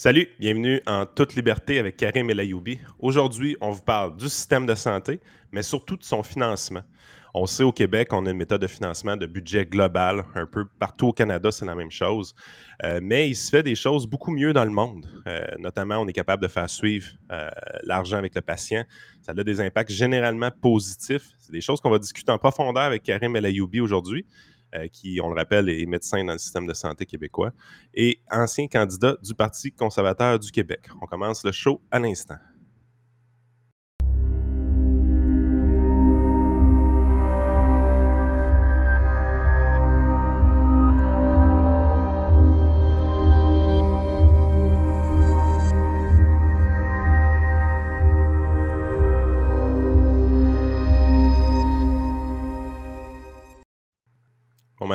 Salut, bienvenue en toute liberté avec Karim Elayoubi. Aujourd'hui, on vous parle du système de santé, mais surtout de son financement. On sait au Québec, on a une méthode de financement de budget global, un peu partout au Canada, c'est la même chose. Euh, mais il se fait des choses beaucoup mieux dans le monde. Euh, notamment, on est capable de faire suivre euh, l'argent avec le patient. Ça a des impacts généralement positifs. C'est des choses qu'on va discuter en profondeur avec Karim Elayoubi aujourd'hui. Euh, qui, on le rappelle, est médecin dans le système de santé québécois et ancien candidat du Parti conservateur du Québec. On commence le show à l'instant.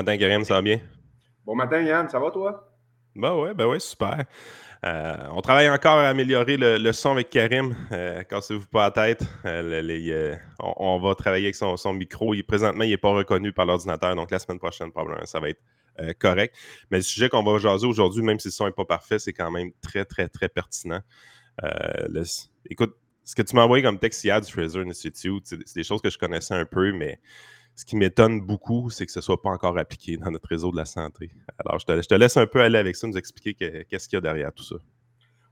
Matin, Karim, ça va bien? Bon matin, Yann, ça va toi? Ben oui, ben ouais, super. Euh, on travaille encore à améliorer le, son avec Karim. Euh, cassez-vous pas la tête. Euh, euh, on, va travailler avec son, micro. Il, présentement, il n'est pas reconnu par l'ordinateur, donc la semaine prochaine, probablement, ça va être correct. Mais le sujet qu'on va jaser aujourd'hui, même si le son n'est pas parfait, c'est quand même très, très, très pertinent. écoute, ce que tu m'as envoyé comme texte hier du Fraser Institute, c'est des choses que je connaissais un peu, mais ce qui m'étonne beaucoup, c'est que ce ne soit pas encore appliqué dans notre réseau de la santé. Alors, je te, laisse un peu aller avec ça, nous expliquer qu'est-ce qu'il y a derrière tout ça.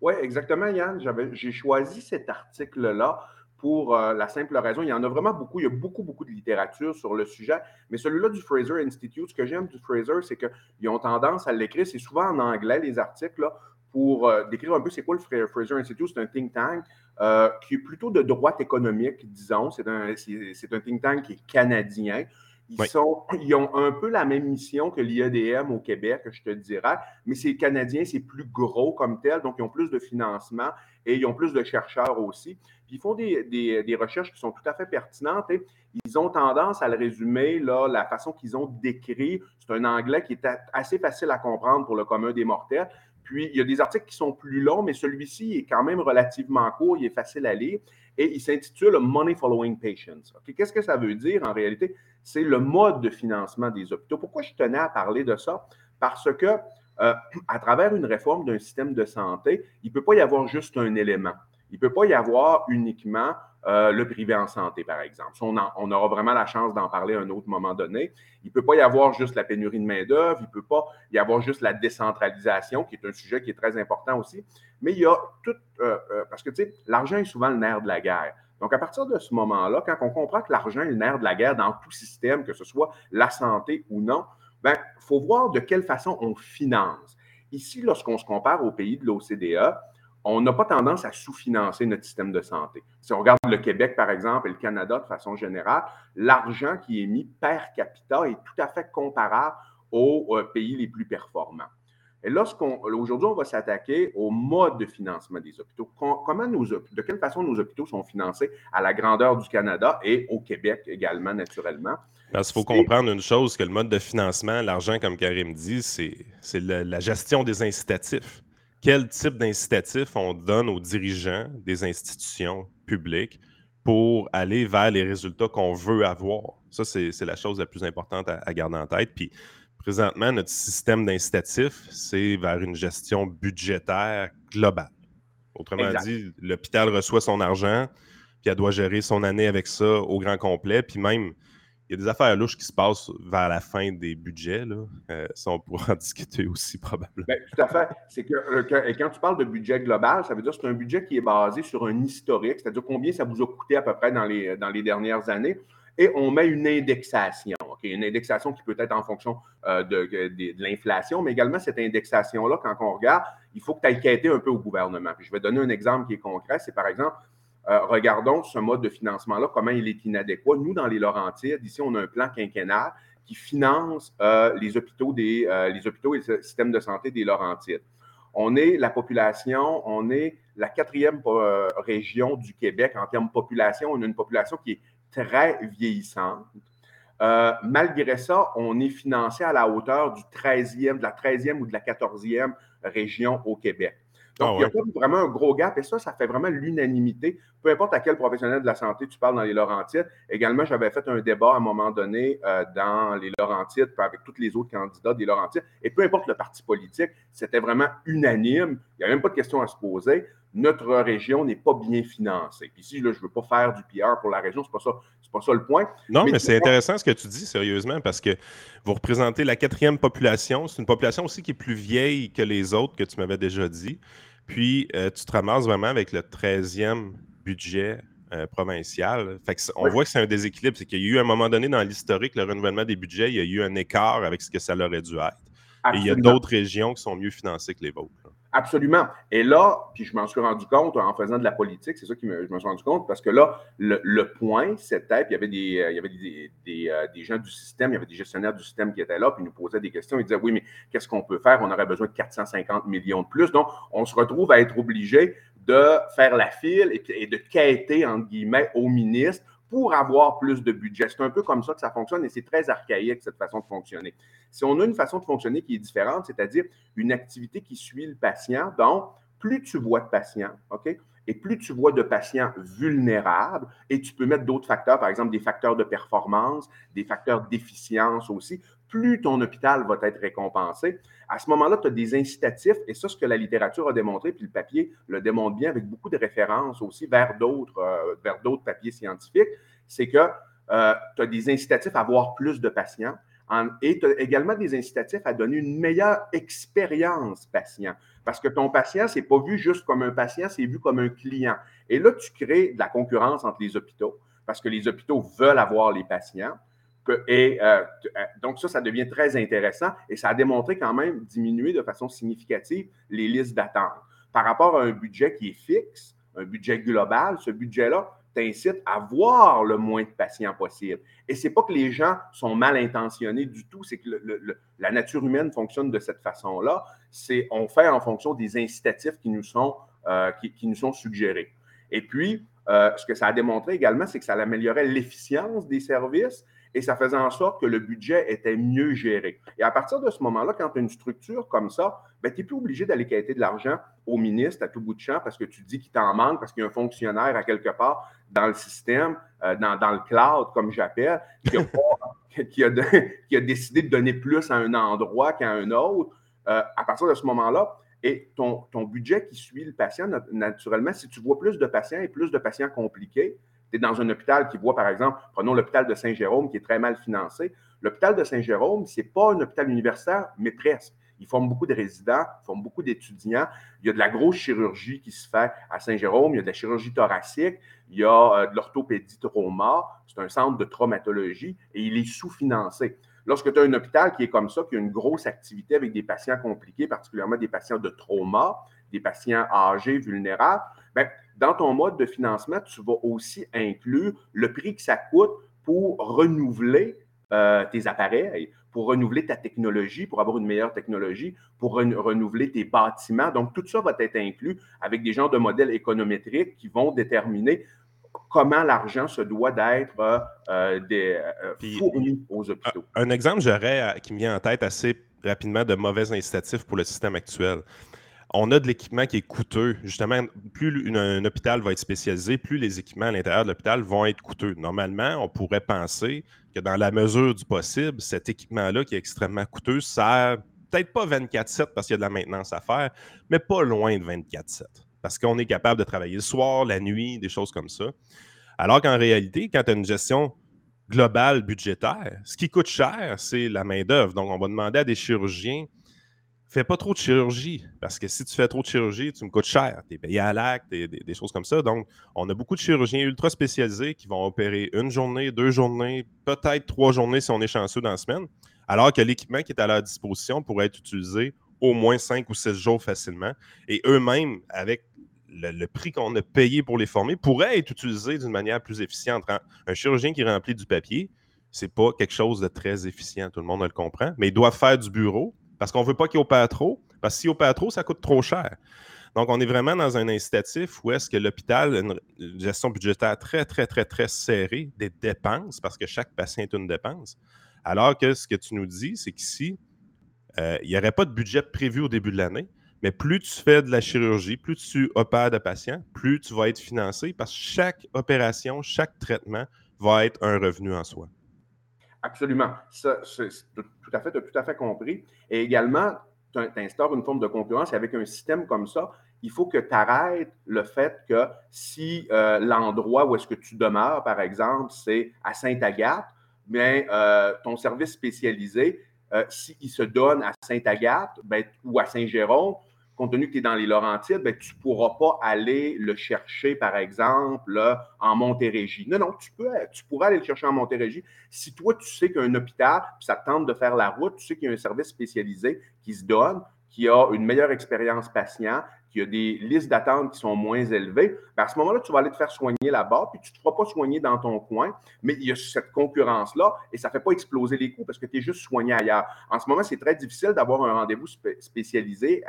Oui, exactement, Yann. J'ai choisi cet article-là pour euh, la simple raison, il y en a vraiment beaucoup, il y a beaucoup, beaucoup de littérature sur le sujet, mais celui-là du Fraser Institute, ce que j'aime du Fraser, c'est qu'ils ont tendance à l'écrire, c'est souvent en anglais, les articles, là, pour euh, décrire un peu c'est quoi le Fraser Institute. C'est un think tank euh, qui est plutôt de droite économique, disons. C'est un, un, think tank qui est canadien. Ils, sont, ils ont un peu la même mission que l'IEDM au Québec, je te dirais, mais c'est canadien, c'est plus gros comme tel, donc ils ont plus de financement et ils ont plus de chercheurs aussi. Puis ils font des, des, des, recherches qui sont tout à fait pertinentes et ils ont tendance à le résumer, là, la façon qu'ils ont décrit. C'est un anglais qui est assez facile à comprendre pour le commun des mortels. Puis, il y a des articles qui sont plus longs, mais celui-ci est quand même relativement court, il est facile à lire et il s'intitule Money Following Patients. Qu'est-ce que ça veut dire en réalité? C'est le mode de financement des hôpitaux. Pourquoi je tenais à parler de ça? Parce que euh, à travers une réforme d'un système de santé, il ne peut pas y avoir juste un élément. Il ne peut pas y avoir uniquement euh, le privé en santé, par exemple. On, aura vraiment la chance d'en parler à un autre moment donné. Il ne peut pas y avoir juste la pénurie de main-d'œuvre, il ne peut pas y avoir juste la décentralisation, qui est un sujet qui est très important aussi. Mais il y a tout, euh, euh, parce que tu sais, l'argent est souvent le nerf de la guerre. Donc, à partir de ce moment-là, quand on comprend que l'argent est le nerf de la guerre dans tout système, que ce soit la santé ou non, il faut voir de quelle façon on finance. Ici, lorsqu'on se compare aux pays de l'OCDE, on n'a pas tendance à sous-financer notre système de santé. Si on regarde le Québec, par exemple, et le Canada de façon générale, l'argent qui est mis per capita est tout à fait comparable aux euh, pays les plus performants. Et lorsqu'on, aujourd'hui, on va s'attaquer au mode de financement des hôpitaux. Comment nos, de quelle façon nos hôpitaux sont financés à la grandeur du Canada et au Québec également, naturellement? il faut comprendre une chose, que le mode de financement, l'argent, comme Karim dit, c'est la gestion des incitatifs quel type d'incitatif on donne aux dirigeants des institutions publiques pour aller vers les résultats qu'on veut avoir? Ça, c'est la chose la plus importante à, garder en tête. Puis, présentement, notre système d'incitatif, c'est vers une gestion budgétaire globale. Autrement dit, l'hôpital reçoit son argent, puis elle doit gérer son année avec ça au grand complet. Puis même, il y a des affaires louches qui se passent vers la fin des budgets. Là. Euh, ça, on pourra en discuter aussi probablement. Ben, tout à fait. C'est que, euh, quand tu parles de budget global, ça veut dire que c'est un budget qui est basé sur un historique, c'est-à-dire combien ça vous a coûté à peu près dans les, dans les dernières années. Et on met une indexation, une indexation qui peut être en fonction euh, de, l'inflation, mais également cette indexation-là, quand on regarde, il faut que tu ailles un peu au gouvernement. je vais donner un exemple qui est concret, c'est par exemple, euh, regardons ce mode de financement-là, comment il est inadéquat. Nous, dans les Laurentides, ici, on a un plan quinquennal qui finance euh, les, hôpitaux des, euh, les hôpitaux et le système de santé des Laurentides. On est la population, on est la quatrième région du Québec en termes de population. On a une population qui est très vieillissante. malgré ça, on est financé à la hauteur du 13e, de la 13e ou de la 14e région au Québec. Donc, ah il y a pas vraiment un gros gap et ça, ça fait vraiment l'unanimité. Peu importe à quel professionnel de la santé tu parles dans les Laurentides. Également, j'avais fait un débat à un moment donné euh, dans les Laurentides avec tous les autres candidats des Laurentides. Et peu importe le parti politique, c'était vraiment unanime. Il n'y a même pas de question à se poser notre région n'est pas bien financée. Puis ici, là, je ne veux pas faire du PR pour la région, ce n'est pas, ça, pas ça le point. Non, mais, c'est intéressant ce que tu dis, sérieusement, parce que vous représentez la quatrième population. C'est une population aussi qui est plus vieille que les autres que tu m'avais déjà dit. Puis, euh, tu te ramasses vraiment avec le 13e budget euh, provincial. Fait on voit que c'est un déséquilibre. C'est qu'il y a eu un moment donné dans l'historique, le renouvellement des budgets, il y a eu un écart avec ce que ça aurait dû être. Et il y a d'autres régions qui sont mieux financées que les vôtres. Absolument. Et là, puis je m'en suis rendu compte en faisant de la politique, c'est ça que je me suis rendu compte, parce que là, le, point, c'était, puis il y avait, des, euh, il y avait des, euh, des, gens du système, il y avait des gestionnaires du système qui étaient là, puis ils nous posaient des questions. Ils disaient, oui, mais qu'est-ce qu'on peut faire? On aurait besoin de 450 millions de plus. Donc, on se retrouve à être obligé de faire la file et, et de quêter, entre guillemets, au ministre pour avoir plus de budget. C'est un peu comme ça que ça fonctionne et c'est très archaïque, cette façon de fonctionner. Si on a une façon de fonctionner qui est différente, c'est-à-dire une activité qui suit le patient, donc plus tu vois de patients, OK? Et plus tu vois de patients vulnérables, et tu peux mettre d'autres facteurs, par exemple des facteurs de performance, des facteurs d'efficience aussi, plus ton hôpital va être récompensé. À ce moment-là, tu as des incitatifs, et ça, ce que la littérature a démontré, puis le papier le démontre bien avec beaucoup de références aussi vers d'autres, euh, papiers scientifiques, c'est que euh, tu as des incitatifs à avoir plus de patients et tu as également des incitatifs à donner une meilleure expérience patient. Parce que ton patient, ce n'est pas vu juste comme un patient, c'est vu comme un client. Et là, tu crées de la concurrence entre les hôpitaux, parce que les hôpitaux veulent avoir les patients. Et euh, euh, donc, ça, ça devient très intéressant et ça a démontré quand même diminuer de façon significative les listes d'attente. Par rapport à un budget qui est fixe, un budget global, ce budget-là, t'incite à voir le moins de patients possible. Et c'est pas que les gens sont mal intentionnés du tout, c'est que la nature humaine fonctionne de cette façon-là. C'est on fait en fonction des incitatifs qui nous sont, euh, qui, nous sont suggérés. Et puis, ce que ça a démontré également, c'est que ça améliorait l'efficience des services et ça faisait en sorte que le budget était mieux géré. Et à partir de ce moment-là, quand tu as une structure comme ça, ben, tu n'es plus obligé d'aller quêter de l'argent au ministre à tout bout de champ parce que tu dis qu'il t'en manque, parce qu'il y a un fonctionnaire à quelque part dans le système, euh, dans, le cloud, comme j'appelle, qui, a décidé de donner plus à un endroit qu'à un autre. Euh, à partir de ce moment-là, et ton budget qui suit le patient, naturellement, si tu vois plus de patients et plus de patients compliqués, tu es dans un hôpital qui voit, par exemple, prenons l'hôpital de Saint-Jérôme qui est très mal financé. L'hôpital de Saint-Jérôme, ce n'est pas un hôpital universitaire, mais presque. Il forme beaucoup de résidents, il forme beaucoup d'étudiants. Il y a de la grosse chirurgie qui se fait à Saint-Jérôme, il y a de la chirurgie thoracique, il y a euh, de l'orthopédie trauma. C'est un centre de traumatologie et il est sous-financé. Lorsque tu as un hôpital qui est comme ça, qui a une grosse activité avec des patients compliqués, particulièrement des patients de trauma, des patients âgés, vulnérables, bien, dans ton mode de financement, tu vas aussi inclure le prix que ça coûte pour renouveler euh, tes appareils, pour renouveler ta technologie, pour avoir une meilleure technologie, pour renouveler tes bâtiments. Donc, tout ça va être inclus avec des genres de modèles économétriques qui vont déterminer comment l'argent se doit d'être euh, euh, fourni aux hôpitaux. Un, exemple, j'aurais qui me vient en tête assez rapidement de mauvais incitatifs pour le système actuel on a de l'équipement qui est coûteux. Justement, plus un hôpital va être spécialisé, plus les équipements à l'intérieur de l'hôpital vont être coûteux. Normalement, on pourrait penser que dans la mesure du possible, cet équipement-là qui est extrêmement coûteux sert peut-être pas 24-7 parce qu'il y a de la maintenance à faire, mais pas loin de 24-7 parce qu'on est capable de travailler le soir, la nuit, des choses comme ça. Alors qu'en réalité, quand tu as une gestion globale budgétaire, ce qui coûte cher, c'est la main-d'œuvre. Donc, on va demander à des chirurgiens fais pas trop de chirurgie, parce que si tu fais trop de chirurgie, tu me coûtes cher. Tu es payé à l'acte, des, choses comme ça. Donc, on a beaucoup de chirurgiens ultra spécialisés qui vont opérer une journée, deux journées, peut-être trois journées si on est chanceux dans la semaine, alors que l'équipement qui est à leur disposition pourrait être utilisé au moins cinq ou six jours facilement. Et eux-mêmes, avec le, prix qu'on a payé pour les former, pourraient être utilisés d'une manière plus efficiente. Un chirurgien qui remplit du papier, c'est pas quelque chose de très efficient, tout le monde le comprend, mais il doit faire du bureau parce qu'on ne veut pas qu'il opère trop. Parce que s'il opère trop, ça coûte trop cher. Donc, on est vraiment dans un incitatif où est-ce que l'hôpital a une gestion budgétaire très, très, très, très serrée des dépenses, parce que chaque patient est une dépense. Alors que ce que tu nous dis, c'est qu'ici, euh, il n'y aurait pas de budget prévu au début de l'année, Mais plus tu fais de la chirurgie, plus tu opères de patients, plus tu vas être financé parce que chaque opération, chaque traitement va être un revenu en soi. Absolument. Ça, tout à fait, tu as tout à fait compris. Et également, tu instaures une forme de concurrence avec un système comme ça, il faut que tu arrêtes le fait que si euh, l'endroit où est-ce que tu demeures, par exemple, c'est à Sainte-Agathe, bien, euh, ton service spécialisé, euh, s'il se donne à Sainte-Agathe ben, ou à Saint-Jérôme, compte tenu que tu es dans les Laurentides, ben, tu ne pourras pas aller le chercher, par exemple, en Montérégie. Non, non, tu, peux, tu pourras aller le chercher en Montérégie. Si toi, tu sais qu'un hôpital, ça tente de faire la route, tu sais qu'il y a un service spécialisé qui se donne, qui a une meilleure expérience patient, qui a des listes d'attente qui sont moins élevées, ben, à ce moment-là, tu vas aller te faire soigner là-bas, puis tu ne te feras pas soigner dans ton coin, mais il y a cette concurrence-là et ça ne fait pas exploser les coûts parce que tu es juste soigné ailleurs. En ce moment, c'est très difficile d'avoir un rendez-vous spécialisé,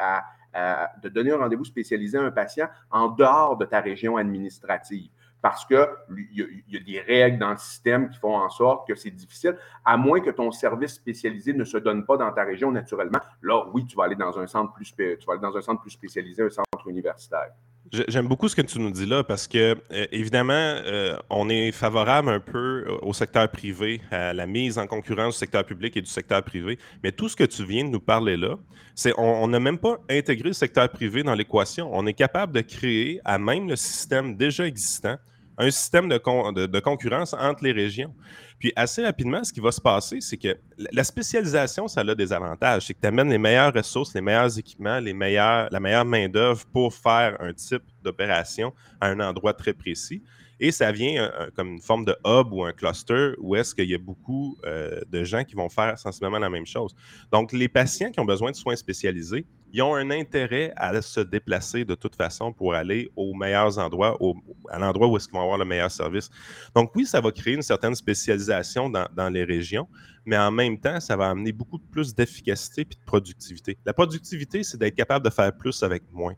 de donner un rendez-vous spécialisé à un patient en dehors de ta région administrative parce qu'il y, a des règles dans le système qui font en sorte que c'est difficile, à moins que ton service spécialisé ne se donne pas dans ta région naturellement. Là, oui, tu vas aller dans un centre plus, tu vas aller dans un centre plus spécialisé, un centre universitaire. J'aime beaucoup ce que tu nous dis là parce que, euh, évidemment, euh, on est favorable un peu au secteur privé, à la mise en concurrence du secteur public et du secteur privé. Mais tout ce que tu viens de nous parler là, c'est on n'a même pas intégré le secteur privé dans l'équation. On est capable de créer, à même le système déjà existant, un système de, concurrence entre les régions. Puis assez rapidement, ce qui va se passer, c'est que la spécialisation, ça a des avantages. C'est que tu amènes les meilleures ressources, les meilleurs équipements, les la meilleure main-d'œuvre pour faire un type d'opération à un endroit très précis. Et ça vient euh, comme une forme de hub ou un cluster où est-ce qu'il y a beaucoup euh, de gens qui vont faire sensiblement la même chose. Donc, les patients qui ont besoin de soins spécialisés, ils ont un intérêt à se déplacer de toute façon pour aller aux meilleurs endroits, à l'endroit où est-ce qu'ils vont avoir le meilleur service. Donc, oui, ça va créer une certaine spécialisation dans, dans les régions, mais en même temps, ça va amener beaucoup plus d'efficacité et de productivité. La productivité, c'est d'être capable de faire plus avec moins.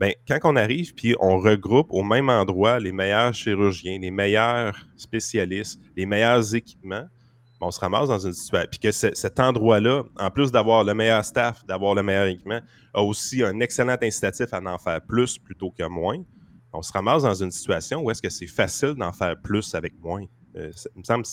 Bien, quand on arrive puis on regroupe au même endroit les meilleurs chirurgiens, les meilleurs spécialistes, les meilleurs équipements, ben, on se ramasse dans une situation. Puis que cet endroit-là, en plus d'avoir le meilleur staff, d'avoir le meilleur équipement, a aussi un excellent incitatif à en faire plus plutôt que moins. On se ramasse dans une situation où est-ce que c'est facile d'en faire plus avec moins. Euh, me semble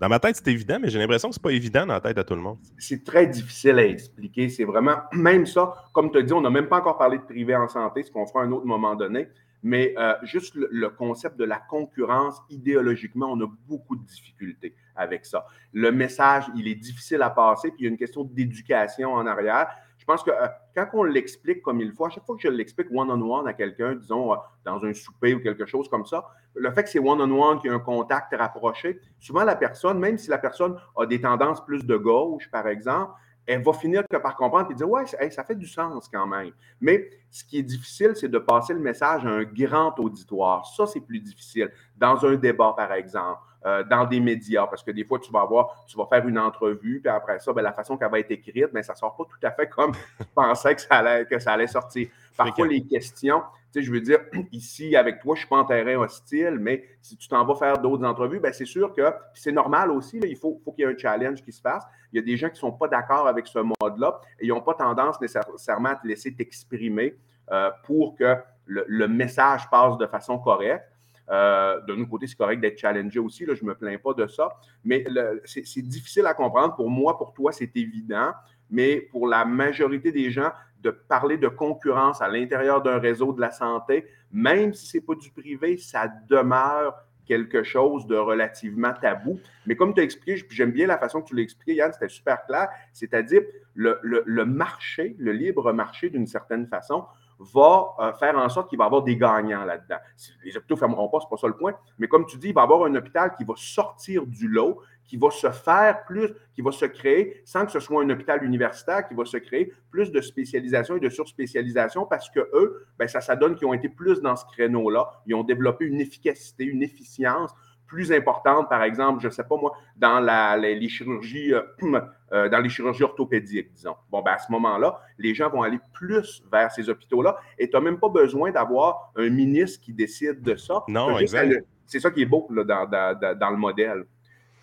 dans ma tête, c'est évident, mais j'ai l'impression que ce n'est pas évident dans la tête de tout le monde. C'est très difficile à expliquer. C'est vraiment, même ça, comme tu as dit, on n'a même pas encore parlé de privé en santé, ce qu'on fera à un autre moment donné. Mais euh, juste le, concept de la concurrence, idéologiquement, on a beaucoup de difficultés avec ça. Le message, il est difficile à passer, puis il y a une question d'éducation en arrière. Je pense que euh, quand on l'explique comme il faut, à chaque fois que je l'explique one-on-one à quelqu'un, disons, euh, dans un souper ou quelque chose comme ça, le fait que c'est one-on-one, qu'il y a un contact rapproché, souvent la personne, même si la personne a des tendances plus de gauche, par exemple, elle va finir par comprendre et dire Ouais, ça fait du sens quand même. Mais ce qui est difficile, c'est de passer le message à un grand auditoire. Ça, c'est plus difficile. Dans un débat, par exemple, euh, dans des médias, parce que des fois, tu vas avoir, tu vas faire une entrevue, puis après ça, ben, la façon qu'elle va être écrite, ben, ça ne sort pas tout à fait comme tu pensais que ça allait, que ça allait sortir. Parfois, les questions, tu sais, je veux dire, ici, avec toi, je ne suis pas en terrain hostile, mais si tu t'en vas faire d'autres entrevues, ben, c'est sûr que c'est normal aussi, il faut, qu'il y ait un challenge qui se fasse. Il y a des gens qui ne sont pas d'accord avec ce mode-là et ils n'ont pas tendance nécessairement à te laisser t'exprimer euh, pour que le, message passe de façon correcte. Euh, de notre côté, c'est correct d'être challengé aussi, je ne me plains pas de ça, mais c'est difficile à comprendre. Pour moi, pour toi, c'est évident, mais pour la majorité des gens, de parler de concurrence à l'intérieur d'un réseau de la santé, même si ce n'est pas du privé, ça demeure quelque chose de relativement tabou. Mais comme tu as expliqué, j'aime bien la façon que tu l'as expliqué, Yann, c'était super clair, c'est-à-dire le, marché, le libre marché d'une certaine façon, va euh, faire en sorte qu'il va y avoir des gagnants là-dedans. Les hôpitaux ne fermeront pas, ce n'est pas ça le point, mais comme tu dis, il va y avoir un hôpital qui va sortir du lot, qui va se faire plus, qui va se créer, sans que ce soit un hôpital universitaire, qui va se créer plus de spécialisation et de surspécialisation parce que eux, ben, ça, ça donne qu'ils ont été plus dans ce créneau-là. Ils ont développé une efficacité, une efficience plus importante, par exemple, je ne sais pas moi, dans la, les, chirurgies, euh, euh, dans les chirurgies orthopédiques, disons. Bon, ben à ce moment-là, les gens vont aller plus vers ces hôpitaux-là et tu n'as même pas besoin d'avoir un ministre qui décide de ça. Non, exact. C'est ça qui est beau là, dans, dans, dans, le modèle.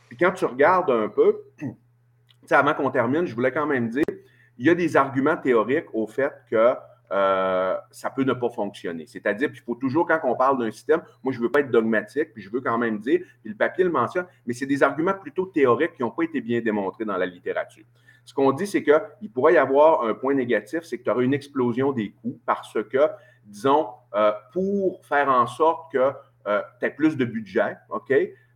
Puis quand tu regardes un peu, avant qu'on termine, je voulais quand même dire, il y a des arguments théoriques au fait que euh, ça peut ne pas fonctionner. C'est-à-dire, qu'il faut toujours, quand on parle d'un système, moi, je ne veux pas être dogmatique, puis je veux quand même dire, puis le papier le mentionne, mais c'est des arguments plutôt théoriques qui n'ont pas été bien démontrés dans la littérature. Ce qu'on dit, c'est qu'il pourrait y avoir un point négatif, c'est que tu auras une explosion des coûts parce que, disons, euh, pour faire en sorte que euh, tu aies plus de budget, OK,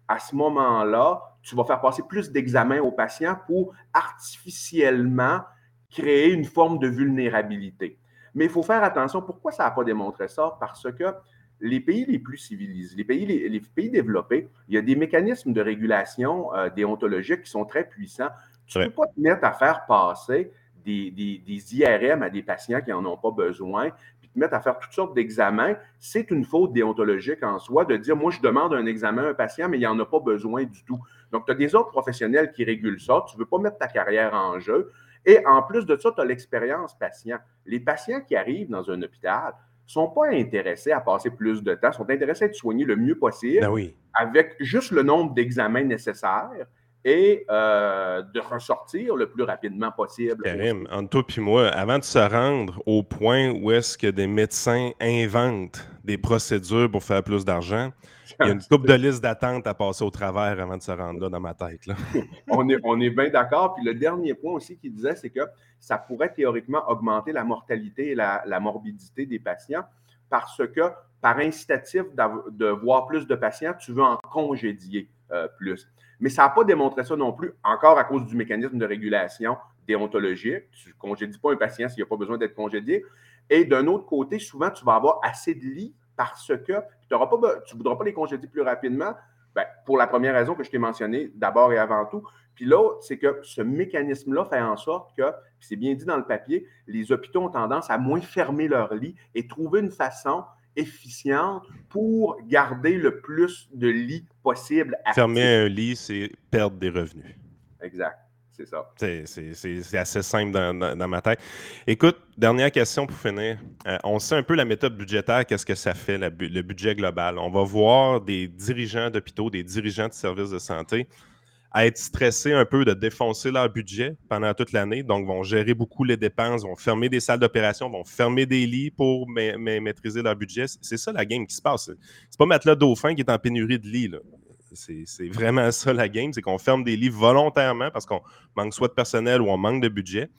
à ce moment-là, tu vas faire passer plus d'examens aux patients pour artificiellement créer une forme de vulnérabilité. Mais il faut faire attention. Pourquoi ça n'a pas démontré ça? Parce que les pays les plus civilisés, les pays, les, pays développés, il y a des mécanismes de régulation euh, déontologique qui sont très puissants. Tu ne peux pas te mettre à faire passer des, des, IRM à des patients qui n'en ont pas besoin, te mettre à faire toutes sortes d'examens. C'est une faute déontologique en soi de dire, moi, je demande un examen à un patient, mais il n'en a pas besoin du tout. Donc, tu as des autres professionnels qui régulent ça. Tu ne veux pas mettre ta carrière en jeu. Et en plus de ça, tu as l'expérience patient. Les patients qui arrivent dans un hôpital ne sont pas intéressés à passer plus de temps, sont intéressés à être soignés le mieux possible ben avec juste le nombre d'examens nécessaires et euh, de ressortir le plus rapidement possible. Karim, entre toi et moi, avant de se rendre au point où est-ce que des médecins inventent des procédures pour faire plus d'argent, il y a une coupe de liste d'attente à passer au travers avant de se rendre là dans ma tête. on est, on est bien d'accord. Puis le dernier point aussi qu'il disait, c'est que ça pourrait théoriquement augmenter la mortalité et la, morbidité des patients parce que par incitatif de voir plus de patients, tu veux en congédier euh, plus. Mais ça n'a pas démontré ça non plus, encore à cause du mécanisme de régulation déontologique. Tu ne congédies pas un patient s'il n'y a pas besoin d'être congédié. Et d'un autre côté, souvent, tu vas avoir assez de lits parce que tu ne voudras pas les congédier plus rapidement. Ben, pour la première raison que je t'ai mentionnée d'abord et avant tout. Puis l'autre, c'est que ce mécanisme-là fait en sorte que, c'est bien dit dans le papier, les hôpitaux ont tendance à moins fermer leurs lits et trouver une façon efficiente pour garder le plus de lits possible. Fermer un lit, c'est perdre des revenus. Exact. C'est ça. C'est assez simple dans, ma tête. Écoute, dernière question pour finir. Euh, on sait un peu la méthode budgétaire, qu'est-ce que ça fait, le budget global. On va voir des dirigeants d'hôpitaux, des dirigeants de services de santé à être stressés un peu de défoncer leur budget pendant toute l'année. Donc, vont gérer beaucoup les dépenses, vont fermer des salles d'opération, vont fermer des lits pour maîtriser leur budget. C'est ça la game qui se passe. C'est pas Matelas Dauphin qui est en pénurie de lits. C'est vraiment ça la game, c'est qu'on ferme des lits volontairement parce qu'on manque soit de personnel ou on manque de budget.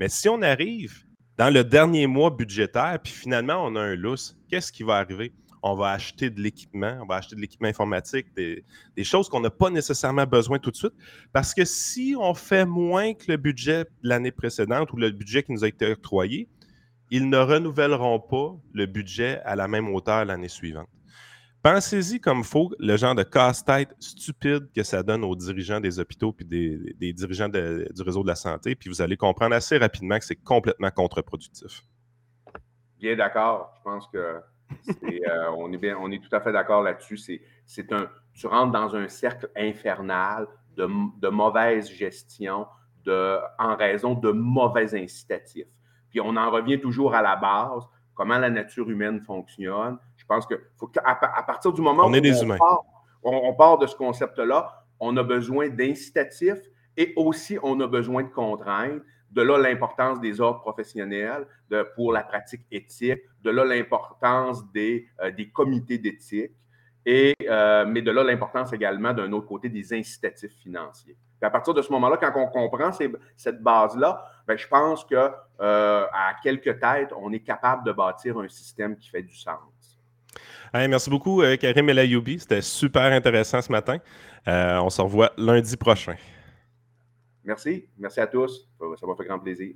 Mais si on arrive dans le dernier mois budgétaire, puis finalement on a un lousse, qu'est-ce qui va arriver? On va acheter de l'équipement, on va acheter de l'équipement informatique, des, choses qu'on n'a pas nécessairement besoin tout de suite. Parce que si on fait moins que le budget de l'année précédente ou le budget qui nous a été octroyé, ils ne renouvelleront pas le budget à la même hauteur l'année suivante. Pensez-y comme faut le genre de casse-tête stupide que ça donne aux dirigeants des hôpitaux puis des, dirigeants du réseau de la santé, puis vous allez comprendre assez rapidement que c'est complètement contre-productif. Bien d'accord. Je pense que euh, on, est on est tout à fait d'accord là-dessus. C'est, un, tu rentres dans un cercle infernal de, mauvaise gestion de, en raison de mauvais incitatifs. Puis on en revient toujours à la base, comment la nature humaine fonctionne. Je pense que faut à, partir du moment on où on, part, de ce concept-là, on a besoin d'incitatifs et aussi on a besoin de contraintes. De là l'importance des ordres professionnels pour la pratique éthique, de là l'importance des, euh, comités d'éthique, et, euh, mais de là l'importance également d'un autre côté des incitatifs financiers. à partir de ce moment-là, quand on comprend cette base-là, ben, je pense que euh, à quelques têtes, on est capable de bâtir un système qui fait du sens. merci beaucoup, Karim Elayoubi. C'était super intéressant ce matin. on se revoit lundi prochain. Merci. Merci à tous. Ça m'a fait grand plaisir.